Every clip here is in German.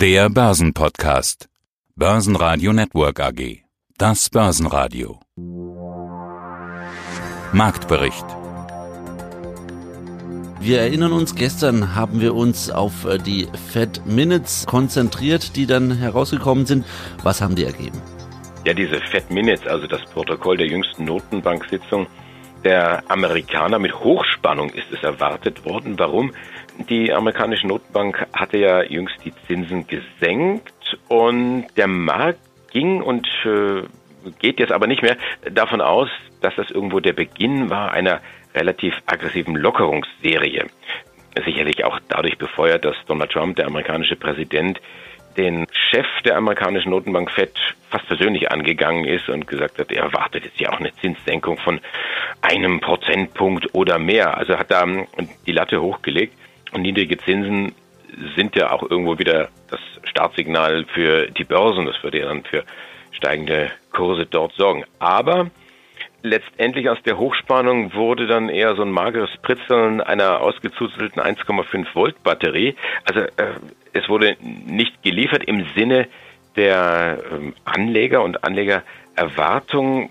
Der Börsenpodcast. Börsenradio Network AG. Das Börsenradio. Marktbericht. Wir erinnern uns, gestern haben wir uns auf äh, die Fed Minutes konzentriert, die dann herausgekommen sind. Was haben die ergeben? Ja, diese Fed Minutes, also das Protokoll der jüngsten Notenbank-Sitzung der Amerikaner mit Hochspannung ist es erwartet worden. Warum? Die amerikanische Notenbank hatte ja jüngst die Zinsen gesenkt und der Markt ging und äh, geht jetzt aber nicht mehr davon aus, dass das irgendwo der Beginn war einer relativ aggressiven Lockerungsserie. Sicherlich auch dadurch befeuert, dass Donald Trump, der amerikanische Präsident, den Chef der amerikanischen Notenbank Fed fast persönlich angegangen ist und gesagt hat, er erwartet jetzt ja auch eine Zinssenkung von einem Prozentpunkt oder mehr. Also hat da die Latte hochgelegt und niedrige Zinsen sind ja auch irgendwo wieder das Startsignal für die Börsen. Das würde ja dann für steigende Kurse dort sorgen. Aber letztendlich aus der Hochspannung wurde dann eher so ein mageres Pritzeln einer ausgezuzelten 1,5 Volt Batterie. Also äh, es wurde nicht geliefert im Sinne der ähm, Anleger und Anlegererwartungen.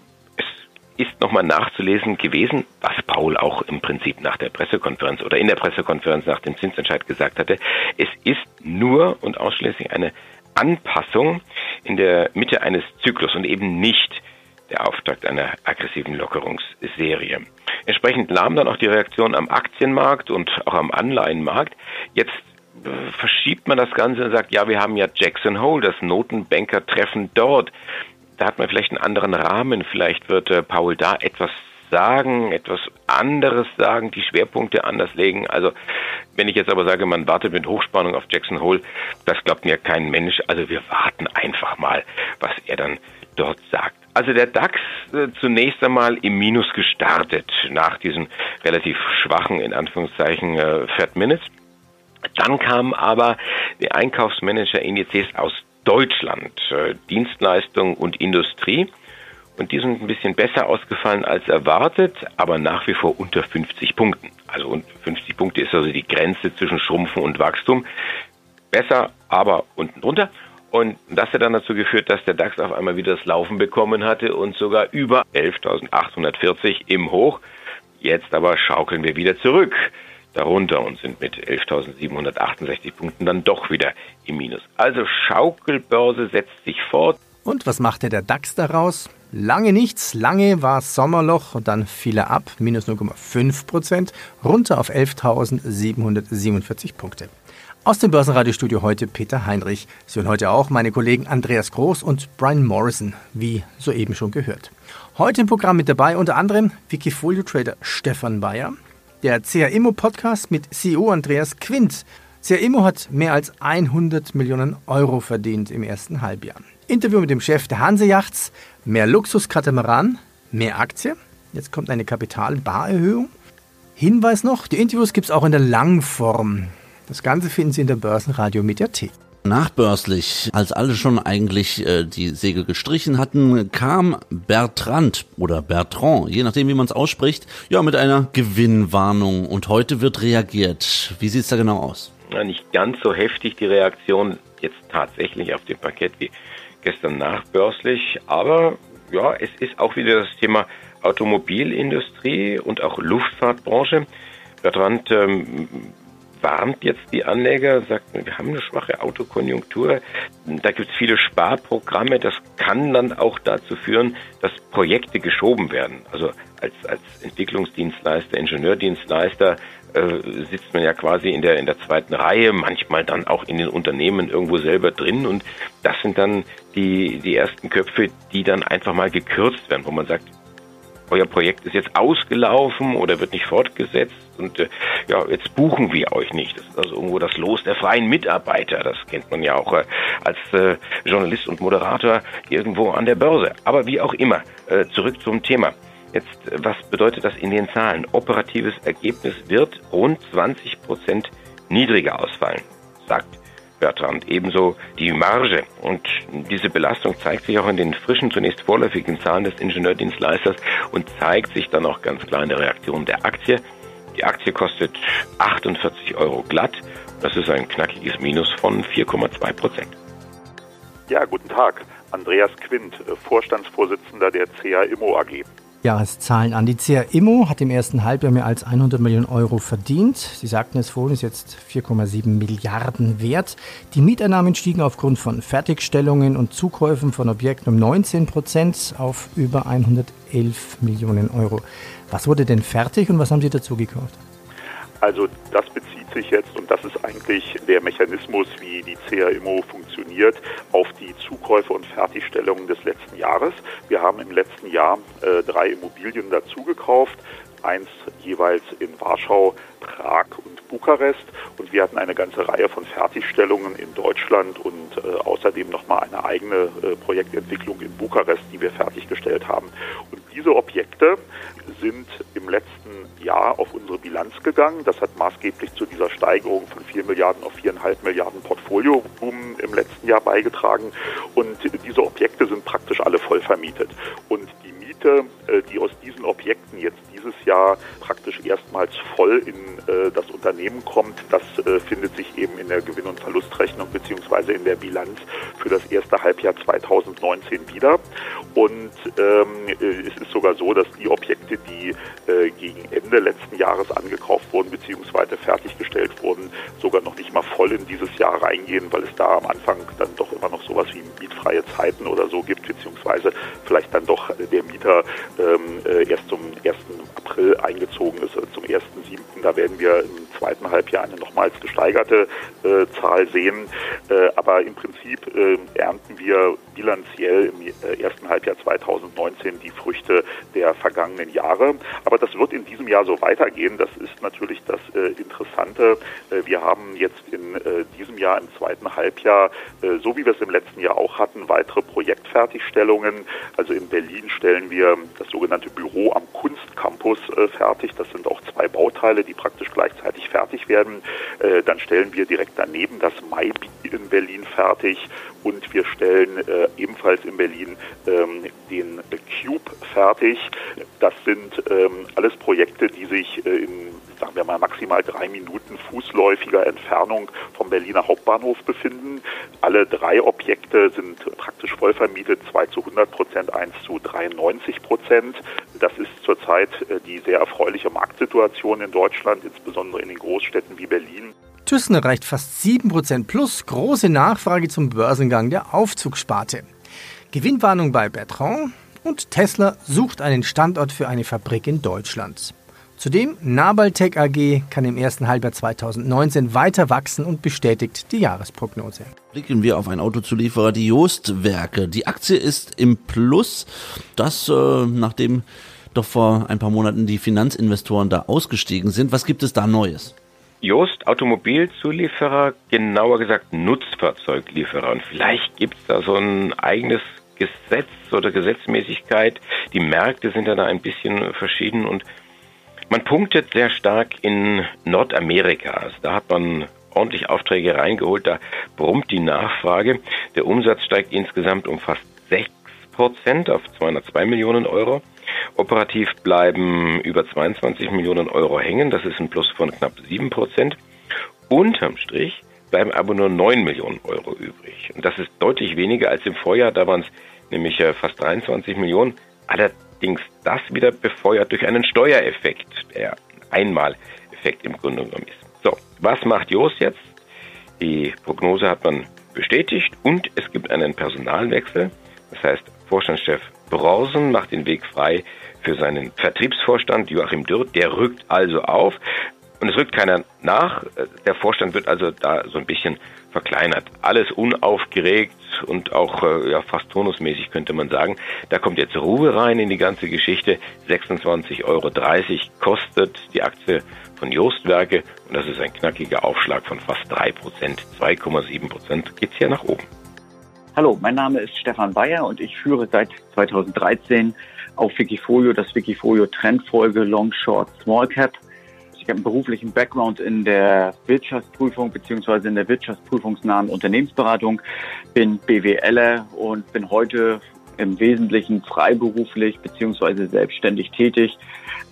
Ist nochmal nachzulesen gewesen, was Paul auch im Prinzip nach der Pressekonferenz oder in der Pressekonferenz nach dem Zinsentscheid gesagt hatte. Es ist nur und ausschließlich eine Anpassung in der Mitte eines Zyklus und eben nicht der Auftakt einer aggressiven Lockerungsserie. Entsprechend lahm dann auch die Reaktion am Aktienmarkt und auch am Anleihenmarkt. Jetzt äh, verschiebt man das Ganze und sagt, ja, wir haben ja Jackson Hole, das Notenbanker-Treffen dort. Da hat man vielleicht einen anderen Rahmen. Vielleicht wird äh, Paul da etwas sagen, etwas anderes sagen, die Schwerpunkte anders legen. Also wenn ich jetzt aber sage, man wartet mit Hochspannung auf Jackson Hole, das glaubt mir kein Mensch. Also wir warten einfach mal, was er dann dort sagt. Also der DAX äh, zunächst einmal im Minus gestartet nach diesen relativ schwachen, in Anführungszeichen, äh, Fat Minutes. Dann kamen aber die Einkaufsmanager-Indizes aus Deutschland, äh, Dienstleistung und Industrie. Und die sind ein bisschen besser ausgefallen als erwartet, aber nach wie vor unter 50 Punkten. Also 50 Punkte ist also die Grenze zwischen Schrumpfen und Wachstum. Besser, aber unten drunter. Und das hat dann dazu geführt, dass der DAX auf einmal wieder das Laufen bekommen hatte und sogar über 11.840 im Hoch. Jetzt aber schaukeln wir wieder zurück darunter und sind mit 11.768 Punkten dann doch wieder im Minus. Also Schaukelbörse setzt sich fort. Und was machte der DAX daraus? Lange nichts, lange war Sommerloch und dann fiel er ab, minus 0,5 Prozent, runter auf 11.747 Punkte. Aus dem Börsenradiostudio heute Peter Heinrich. Sie hören heute auch meine Kollegen Andreas Groß und Brian Morrison, wie soeben schon gehört. Heute im Programm mit dabei unter anderem Wikifolio-Trader Stefan Bayer, der CRIMO Podcast mit CEO Andreas Quint. CRIMO hat mehr als 100 Millionen Euro verdient im ersten Halbjahr. Interview mit dem Chef der Hansejachts, mehr Luxuskatamaran, mehr Aktie. Jetzt kommt eine Kapitalbarerhöhung. Hinweis noch, die Interviews gibt es auch in der Langform. Das Ganze finden Sie in der Börsenradio Mediathek. Nachbörslich, als alle schon eigentlich äh, die Segel gestrichen hatten, kam Bertrand oder Bertrand, je nachdem wie man es ausspricht, ja mit einer Gewinnwarnung und heute wird reagiert. Wie sieht es da genau aus? Ja, nicht ganz so heftig die Reaktion jetzt tatsächlich auf dem Paket wie gestern nachbörslich, aber ja, es ist auch wieder das Thema Automobilindustrie und auch Luftfahrtbranche. Bertrand ähm, warnt jetzt die Anleger, sagt, wir haben eine schwache Autokonjunktur, da gibt es viele Sparprogramme, das kann dann auch dazu führen, dass Projekte geschoben werden. Also als, als Entwicklungsdienstleister, Ingenieurdienstleister äh, sitzt man ja quasi in der, in der zweiten Reihe, manchmal dann auch in den Unternehmen irgendwo selber drin. Und das sind dann die, die ersten Köpfe, die dann einfach mal gekürzt werden, wo man sagt, euer Projekt ist jetzt ausgelaufen oder wird nicht fortgesetzt und äh, ja, jetzt buchen wir euch nicht. Das ist also irgendwo das Los der freien Mitarbeiter. Das kennt man ja auch äh, als äh, Journalist und Moderator irgendwo an der Börse. Aber wie auch immer, äh, zurück zum Thema. Jetzt, was bedeutet das in den Zahlen? Operatives Ergebnis wird rund 20 Prozent niedriger ausfallen, sagt Bertrand. Ebenso die Marge. Und diese Belastung zeigt sich auch in den frischen, zunächst vorläufigen Zahlen des Ingenieurdienstleisters und zeigt sich dann auch ganz klar in der Reaktion der Aktie. Die Aktie kostet 48 Euro glatt Das ist ein knackiges Minus von 4,2 Prozent. Ja, guten Tag. Andreas Quint, Vorstandsvorsitzender der CA Immo AG. Jahreszahlen an. Die CA Immo hat im ersten Halbjahr mehr als 100 Millionen Euro verdient. Sie sagten es vorhin, ist jetzt 4,7 Milliarden wert. Die Mieteinnahmen stiegen aufgrund von Fertigstellungen und Zukäufen von Objekten um 19 Prozent auf über 111 Millionen Euro. Was wurde denn fertig und was haben Sie dazu gekauft? Also das bezieht sich jetzt, und das ist eigentlich der Mechanismus, wie die CA Immo funktioniert, auf die Zukäufe und Fertigstellungen des letzten Jahres. Wir haben im letzten Jahr äh, drei Immobilien dazugekauft, eins jeweils in Warschau, Prag und Bukarest. Und wir hatten eine ganze Reihe von Fertigstellungen in Deutschland und äh, außerdem nochmal eine eigene äh, Projektentwicklung in Bukarest, die wir fertiggestellt haben. Und diese Objekte sind im letzten Jahr auf unsere Bilanz gegangen. Das hat maßgeblich zu dieser Steigerung von 4 Milliarden auf 4,5 Milliarden Portfoliovolumen im letzten Jahr beigetragen. Und diese Objekte sind praktisch alle voll vermietet. Und die Miete, äh, die aus diesen Objekten jetzt dieses Jahr praktisch erstmals voll in äh, das Unternehmen kommt, das äh, findet sich eben in der Gewinn- und Verlustrechnung beziehungsweise in der Bilanz für das erste Halbjahr 2019 wieder. Und ähm, es ist sogar so, dass die Objekte, die äh, gegen Ende letzten Jahres angekauft wurden beziehungsweise fertiggestellt wurden, sogar noch nicht mal voll in dieses Jahr reingehen, weil es da am Anfang dann doch immer noch sowas wie mietfreie Zeiten oder so gibt, beziehungsweise vielleicht dann doch der Mieter ähm, äh, erst zum 1. April eingezogen ist, zum 1.7. Da werden wir im zweiten Halbjahr eine nochmals gesteigerte äh, Zahl sehen. Äh, aber im Prinzip äh, ernten wir bilanziell im äh, ersten Halbjahr 2019 die Früchte der vergangenen Jahre. Aber das wird in diesem Jahr so weitergehen. Das ist natürlich das äh, Interessante. Äh, wir haben jetzt in diesem Jahr im zweiten Halbjahr, so wie wir es im letzten Jahr auch hatten, weitere Projektfertigstellungen. Also in Berlin stellen wir das sogenannte Büro am Kunstcampus fertig. Das sind auch zwei Bauteile, die praktisch gleichzeitig fertig werden. Dann stellen wir direkt daneben das Maibi in Berlin fertig und wir stellen äh, ebenfalls in Berlin ähm, den Cube fertig. Das sind ähm, alles Projekte, die sich äh, in, sagen wir mal, maximal drei Minuten fußläufiger Entfernung vom Berliner Hauptbahnhof befinden. Alle drei Objekte sind praktisch voll vermietet, zwei zu 100 Prozent, eins zu 93 Prozent. Das ist zurzeit äh, die sehr erfreuliche Marktsituation in Deutschland, insbesondere in den Großstädten wie Berlin. Thyssen erreicht fast 7% plus, große Nachfrage zum Börsengang der Aufzugssparte. Gewinnwarnung bei Bertrand und Tesla sucht einen Standort für eine Fabrik in Deutschland. Zudem Nabaltec AG kann im ersten Halbjahr 2019 weiter wachsen und bestätigt die Jahresprognose. Blicken wir auf einen Autozulieferer, die Jost-Werke. Die Aktie ist im Plus. Das, äh, nachdem doch vor ein paar Monaten die Finanzinvestoren da ausgestiegen sind. Was gibt es da Neues? Jost Automobilzulieferer, genauer gesagt Nutzfahrzeuglieferer. Und vielleicht gibt es da so ein eigenes Gesetz oder Gesetzmäßigkeit. Die Märkte sind ja da ein bisschen verschieden und man punktet sehr stark in Nordamerika. Also da hat man ordentlich Aufträge reingeholt, da brummt die Nachfrage. Der Umsatz steigt insgesamt um fast 6 Prozent auf 202 Millionen Euro. Operativ bleiben über 22 Millionen Euro hängen. Das ist ein Plus von knapp 7 Prozent. Unterm Strich bleiben aber nur 9 Millionen Euro übrig. Und das ist deutlich weniger als im Vorjahr. Da waren es nämlich äh, fast 23 Millionen. Allerdings das wieder befeuert durch einen Steuereffekt, der Einmaleffekt im Grunde genommen ist. So, was macht Jos jetzt? Die Prognose hat man bestätigt und es gibt einen Personalwechsel. Das heißt, Vorstandschef Brausen macht den Weg frei für seinen Vertriebsvorstand Joachim Dürr. Der rückt also auf und es rückt keiner nach. Der Vorstand wird also da so ein bisschen verkleinert. Alles unaufgeregt und auch äh, ja, fast tonusmäßig könnte man sagen. Da kommt jetzt Ruhe rein in die ganze Geschichte. 26,30 Euro kostet die Aktie von Jostwerke und das ist ein knackiger Aufschlag von fast 3 Prozent. 2,7 Prozent geht's hier nach oben. Hallo, mein Name ist Stefan Bayer und ich führe seit 2013 auf Wikifolio das Wikifolio Trendfolge Long Short Small Cap. Ich habe einen beruflichen Background in der Wirtschaftsprüfung beziehungsweise in der wirtschaftsprüfungsnahen Unternehmensberatung, bin BWLer und bin heute im Wesentlichen freiberuflich beziehungsweise selbstständig tätig,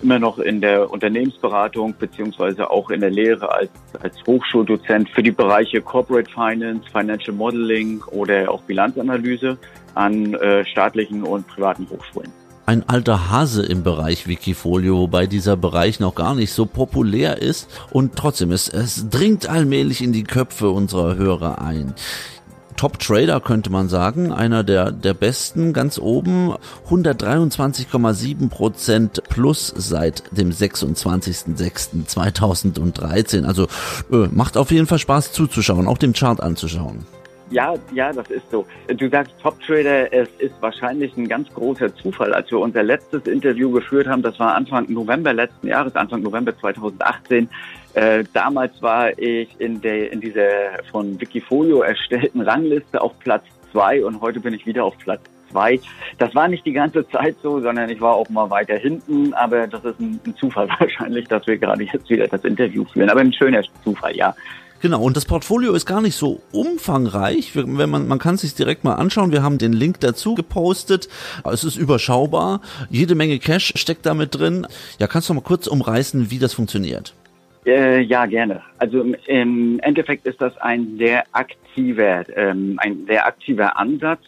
immer noch in der Unternehmensberatung beziehungsweise auch in der Lehre als, als Hochschuldozent für die Bereiche Corporate Finance, Financial Modeling oder auch Bilanzanalyse an äh, staatlichen und privaten Hochschulen ein alter Hase im Bereich Wikifolio, wobei dieser Bereich noch gar nicht so populär ist und trotzdem es, es dringt allmählich in die Köpfe unserer Hörer ein. Top Trader könnte man sagen, einer der, der besten ganz oben, 123,7 Prozent plus seit dem 26.06.2013. Also äh, macht auf jeden Fall Spaß zuzuschauen, auch dem Chart anzuschauen. Ja, ja, das ist so. Du sagst Top Trader, es ist wahrscheinlich ein ganz großer Zufall. Als wir unser letztes Interview geführt haben, das war Anfang November letzten Jahres, Anfang November 2018. Äh, damals war ich in der in dieser von Wikifolio erstellten Rangliste auf Platz zwei und heute bin ich wieder auf Platz zwei. Das war nicht die ganze Zeit so, sondern ich war auch mal weiter hinten, aber das ist ein, ein Zufall wahrscheinlich, dass wir gerade jetzt wieder das Interview führen. Aber ein schöner Zufall, ja. Genau, und das Portfolio ist gar nicht so umfangreich. Wenn man, man kann es sich direkt mal anschauen. Wir haben den Link dazu gepostet. Es ist überschaubar. Jede Menge Cash steckt damit drin. Ja, kannst du mal kurz umreißen, wie das funktioniert? Äh, ja, gerne. Also im Endeffekt ist das ein sehr aktiver, ähm, ein sehr aktiver Ansatz.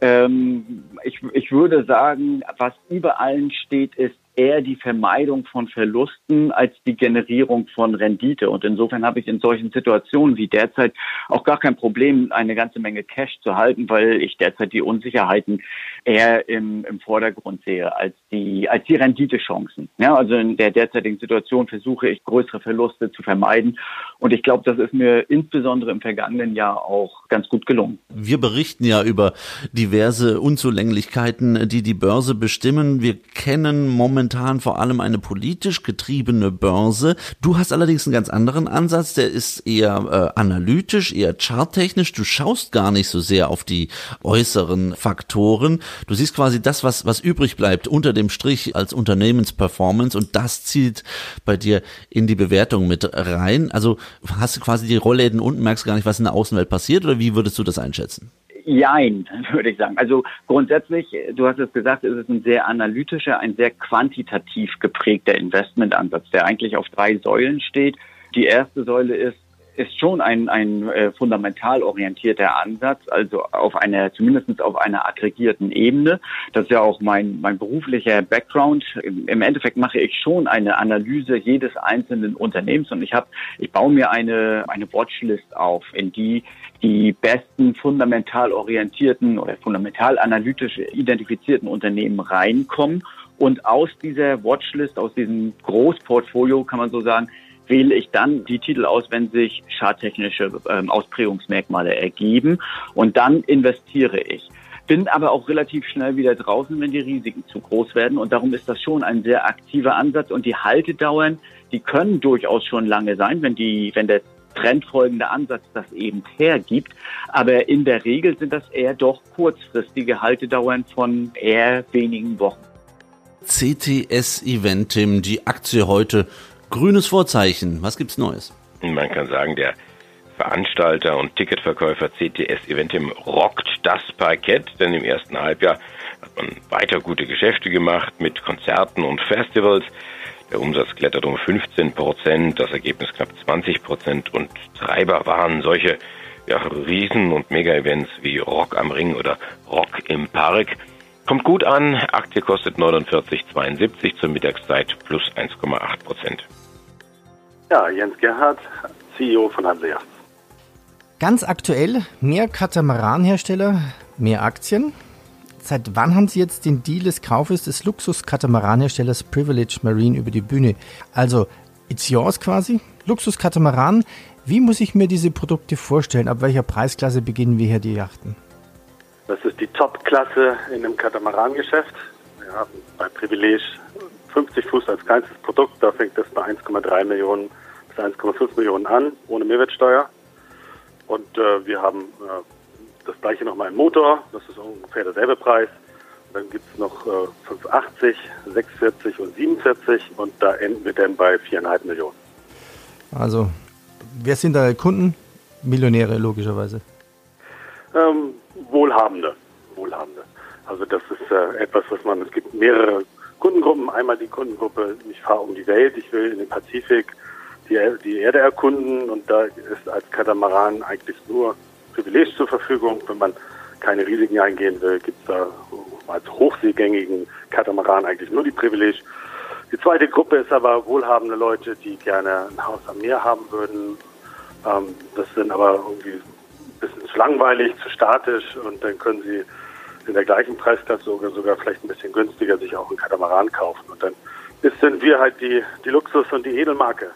Ähm, ich, ich würde sagen, was über allen steht, ist eher die Vermeidung von Verlusten als die Generierung von Rendite. Und insofern habe ich in solchen Situationen wie derzeit auch gar kein Problem, eine ganze Menge Cash zu halten, weil ich derzeit die Unsicherheiten eher im, im Vordergrund sehe als die, als die Renditechancen. Ja, also in der derzeitigen Situation versuche ich größere Verluste zu vermeiden. Und ich glaube, das ist mir insbesondere im vergangenen Jahr auch ganz gut gelungen. Wir berichten ja über diverse Unzulänglichkeiten, die die Börse bestimmen. Wir kennen momentan momentan vor allem eine politisch getriebene Börse. Du hast allerdings einen ganz anderen Ansatz, der ist eher äh, analytisch, eher charttechnisch. Du schaust gar nicht so sehr auf die äußeren Faktoren. Du siehst quasi das, was, was übrig bleibt unter dem Strich als Unternehmensperformance und das zieht bei dir in die Bewertung mit rein. Also hast du quasi die Rollläden unten, merkst gar nicht, was in der Außenwelt passiert oder wie würdest du das einschätzen? Jein, würde ich sagen. Also grundsätzlich, du hast es gesagt, ist es ein sehr analytischer, ein sehr quantitativ geprägter Investmentansatz, der eigentlich auf drei Säulen steht. Die erste Säule ist, ist schon ein, ein äh, fundamental orientierter Ansatz, also auf einer, zumindest auf einer aggregierten Ebene. Das ist ja auch mein, mein beruflicher Background. Im, Endeffekt mache ich schon eine Analyse jedes einzelnen Unternehmens und ich habe, ich baue mir eine, eine Watchlist auf, in die die besten fundamental orientierten oder fundamental analytisch identifizierten Unternehmen reinkommen. Und aus dieser Watchlist, aus diesem Großportfolio, kann man so sagen, wähle ich dann die Titel aus, wenn sich charttechnische ähm, Ausprägungsmerkmale ergeben. Und dann investiere ich bin aber auch relativ schnell wieder draußen, wenn die Risiken zu groß werden. Und darum ist das schon ein sehr aktiver Ansatz. Und die Haltedauern, die können durchaus schon lange sein, wenn die, wenn der trendfolgende Ansatz das eben hergibt. Aber in der Regel sind das eher doch kurzfristige Haltedauern von eher wenigen Wochen. CTS Eventim, die Aktie heute, grünes Vorzeichen. Was gibt's Neues? Man kann sagen, der Veranstalter und Ticketverkäufer CTS Eventim rockt das Parkett, denn im ersten Halbjahr hat man weiter gute Geschäfte gemacht mit Konzerten und Festivals. Der Umsatz klettert um 15 Prozent, das Ergebnis knapp 20 Prozent und Treiber waren solche ja, Riesen- und Mega-Events wie Rock am Ring oder Rock im Park. Kommt gut an, Aktie kostet 49,72 zur Mittagszeit plus 1,8 Prozent. Ja, Jens Gerhardt, CEO von Hanseacht. Ganz aktuell, mehr Katamaranhersteller, mehr Aktien. Seit wann haben Sie jetzt den Deal des Kaufes des Luxus-Katamaranherstellers Privilege Marine über die Bühne? Also, it's yours quasi. Luxus-Katamaran. Wie muss ich mir diese Produkte vorstellen? Ab welcher Preisklasse beginnen wir hier die Yachten? Das ist die Top-Klasse in dem Katamaran-Geschäft. Wir haben bei Privilege 50 Fuß als kleinstes Produkt. Da fängt es bei 1,3 Millionen bis 1,5 Millionen an, ohne Mehrwertsteuer. Und äh, wir haben äh, das gleiche nochmal im Motor, das ist ungefähr derselbe Preis. Und dann gibt es noch äh, 580, 640 und 47 und da enden wir dann bei 4,5 Millionen. Also, wer sind da Kunden? Millionäre logischerweise. Ähm, Wohlhabende. Wohlhabende. Also das ist äh, etwas, was man, es gibt mehrere Kundengruppen. Einmal die Kundengruppe, ich fahre um die Welt, ich will in den Pazifik die, die Erde erkunden und da ist als Katamaran eigentlich nur Privileg zur Verfügung. Wenn man keine Risiken eingehen will, gibt es da als hochseegängigen Katamaran eigentlich nur die Privileg. Die zweite Gruppe ist aber wohlhabende Leute, die gerne ein Haus am Meer haben würden. Ähm, das sind aber irgendwie ein bisschen zu langweilig, zu statisch und dann können sie in der gleichen Preisklasse sogar, sogar vielleicht ein bisschen günstiger sich auch einen Katamaran kaufen. Und dann sind wir halt die, die Luxus- und die Edelmarke.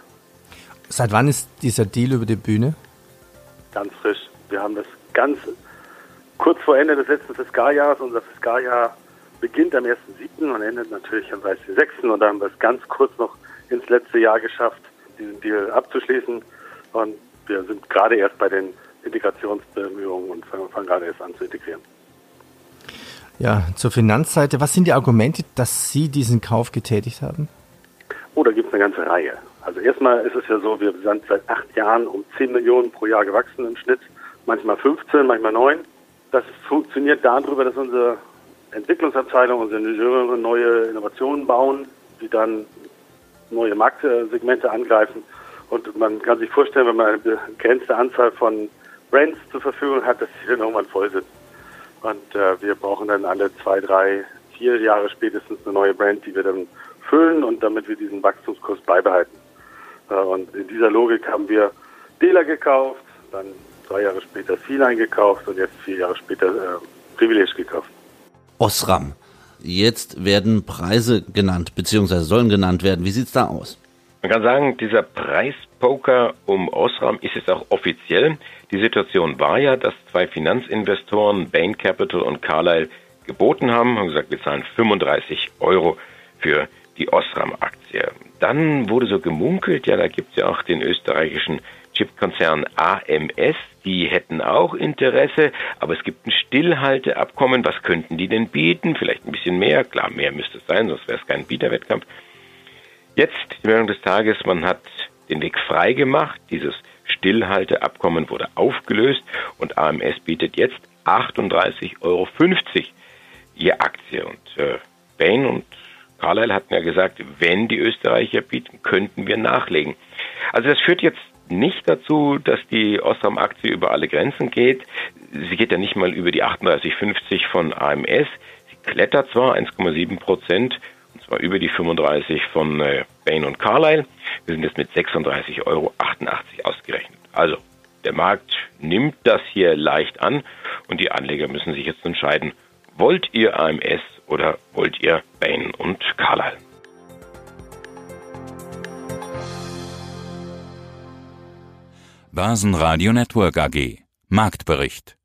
Seit wann ist dieser Deal über die Bühne? Ganz frisch. Wir haben das ganz kurz vor Ende des letzten Fiskaljahres. Unser Fiskaljahr beginnt am 1.7. und endet natürlich am 30.6. Und da haben wir es ganz kurz noch ins letzte Jahr geschafft, diesen Deal abzuschließen. Und wir sind gerade erst bei den Integrationsbemühungen und fangen, fangen gerade erst an zu integrieren. Ja, zur Finanzseite. Was sind die Argumente, dass Sie diesen Kauf getätigt haben? Oh, da gibt es eine ganze Reihe. Also erstmal ist es ja so, wir sind seit acht Jahren um 10 Millionen pro Jahr gewachsen im Schnitt, manchmal 15, manchmal 9. Das funktioniert darüber, dass unsere Entwicklungsabteilung, unsere Ingenieure neue Innovationen bauen, die dann neue Marktsegmente angreifen. Und man kann sich vorstellen, wenn man eine begrenzte Anzahl von Brands zur Verfügung hat, dass sie dann irgendwann voll sind. Und äh, wir brauchen dann alle zwei, drei, vier Jahre spätestens eine neue Brand, die wir dann füllen und damit wir diesen Wachstumskurs beibehalten. Äh, und in dieser Logik haben wir Dealer gekauft, dann drei Jahre später Feeline gekauft und jetzt vier Jahre später äh, Privilege gekauft. Osram. Jetzt werden Preise genannt, beziehungsweise sollen genannt werden. Wie sieht's da aus? Man kann sagen, dieser Preispoker um Osram ist jetzt auch offiziell. Die Situation war ja, dass zwei Finanzinvestoren, Bain Capital und Carlyle, geboten haben, haben gesagt, wir zahlen 35 Euro für die Osram-Aktie. Dann wurde so gemunkelt, ja, da gibt es ja auch den österreichischen Chipkonzern AMS, die hätten auch Interesse, aber es gibt ein Stillhalteabkommen. Was könnten die denn bieten? Vielleicht ein bisschen mehr. Klar, mehr müsste es sein, sonst wäre es kein Bieterwettkampf. Jetzt, die Meldung des Tages, man hat den Weg frei gemacht. Dieses Stillhalteabkommen wurde aufgelöst und AMS bietet jetzt 38,50 Euro je Aktie. Und äh, Bain und Carlyle hatten ja gesagt, wenn die Österreicher bieten, könnten wir nachlegen. Also das führt jetzt nicht dazu, dass die Osram-Aktie über alle Grenzen geht. Sie geht ja nicht mal über die 38,50 von AMS. Sie klettert zwar 1,7 Prozent, und zwar über die 35 von äh, Bain und Carlyle. Wir sind jetzt mit 36,88 Euro ausgerechnet. Also der Markt nimmt das hier leicht an und die Anleger müssen sich jetzt entscheiden, wollt ihr AMS oder wollt ihr Bain und Carlyle? Börsenradio Network AG Marktbericht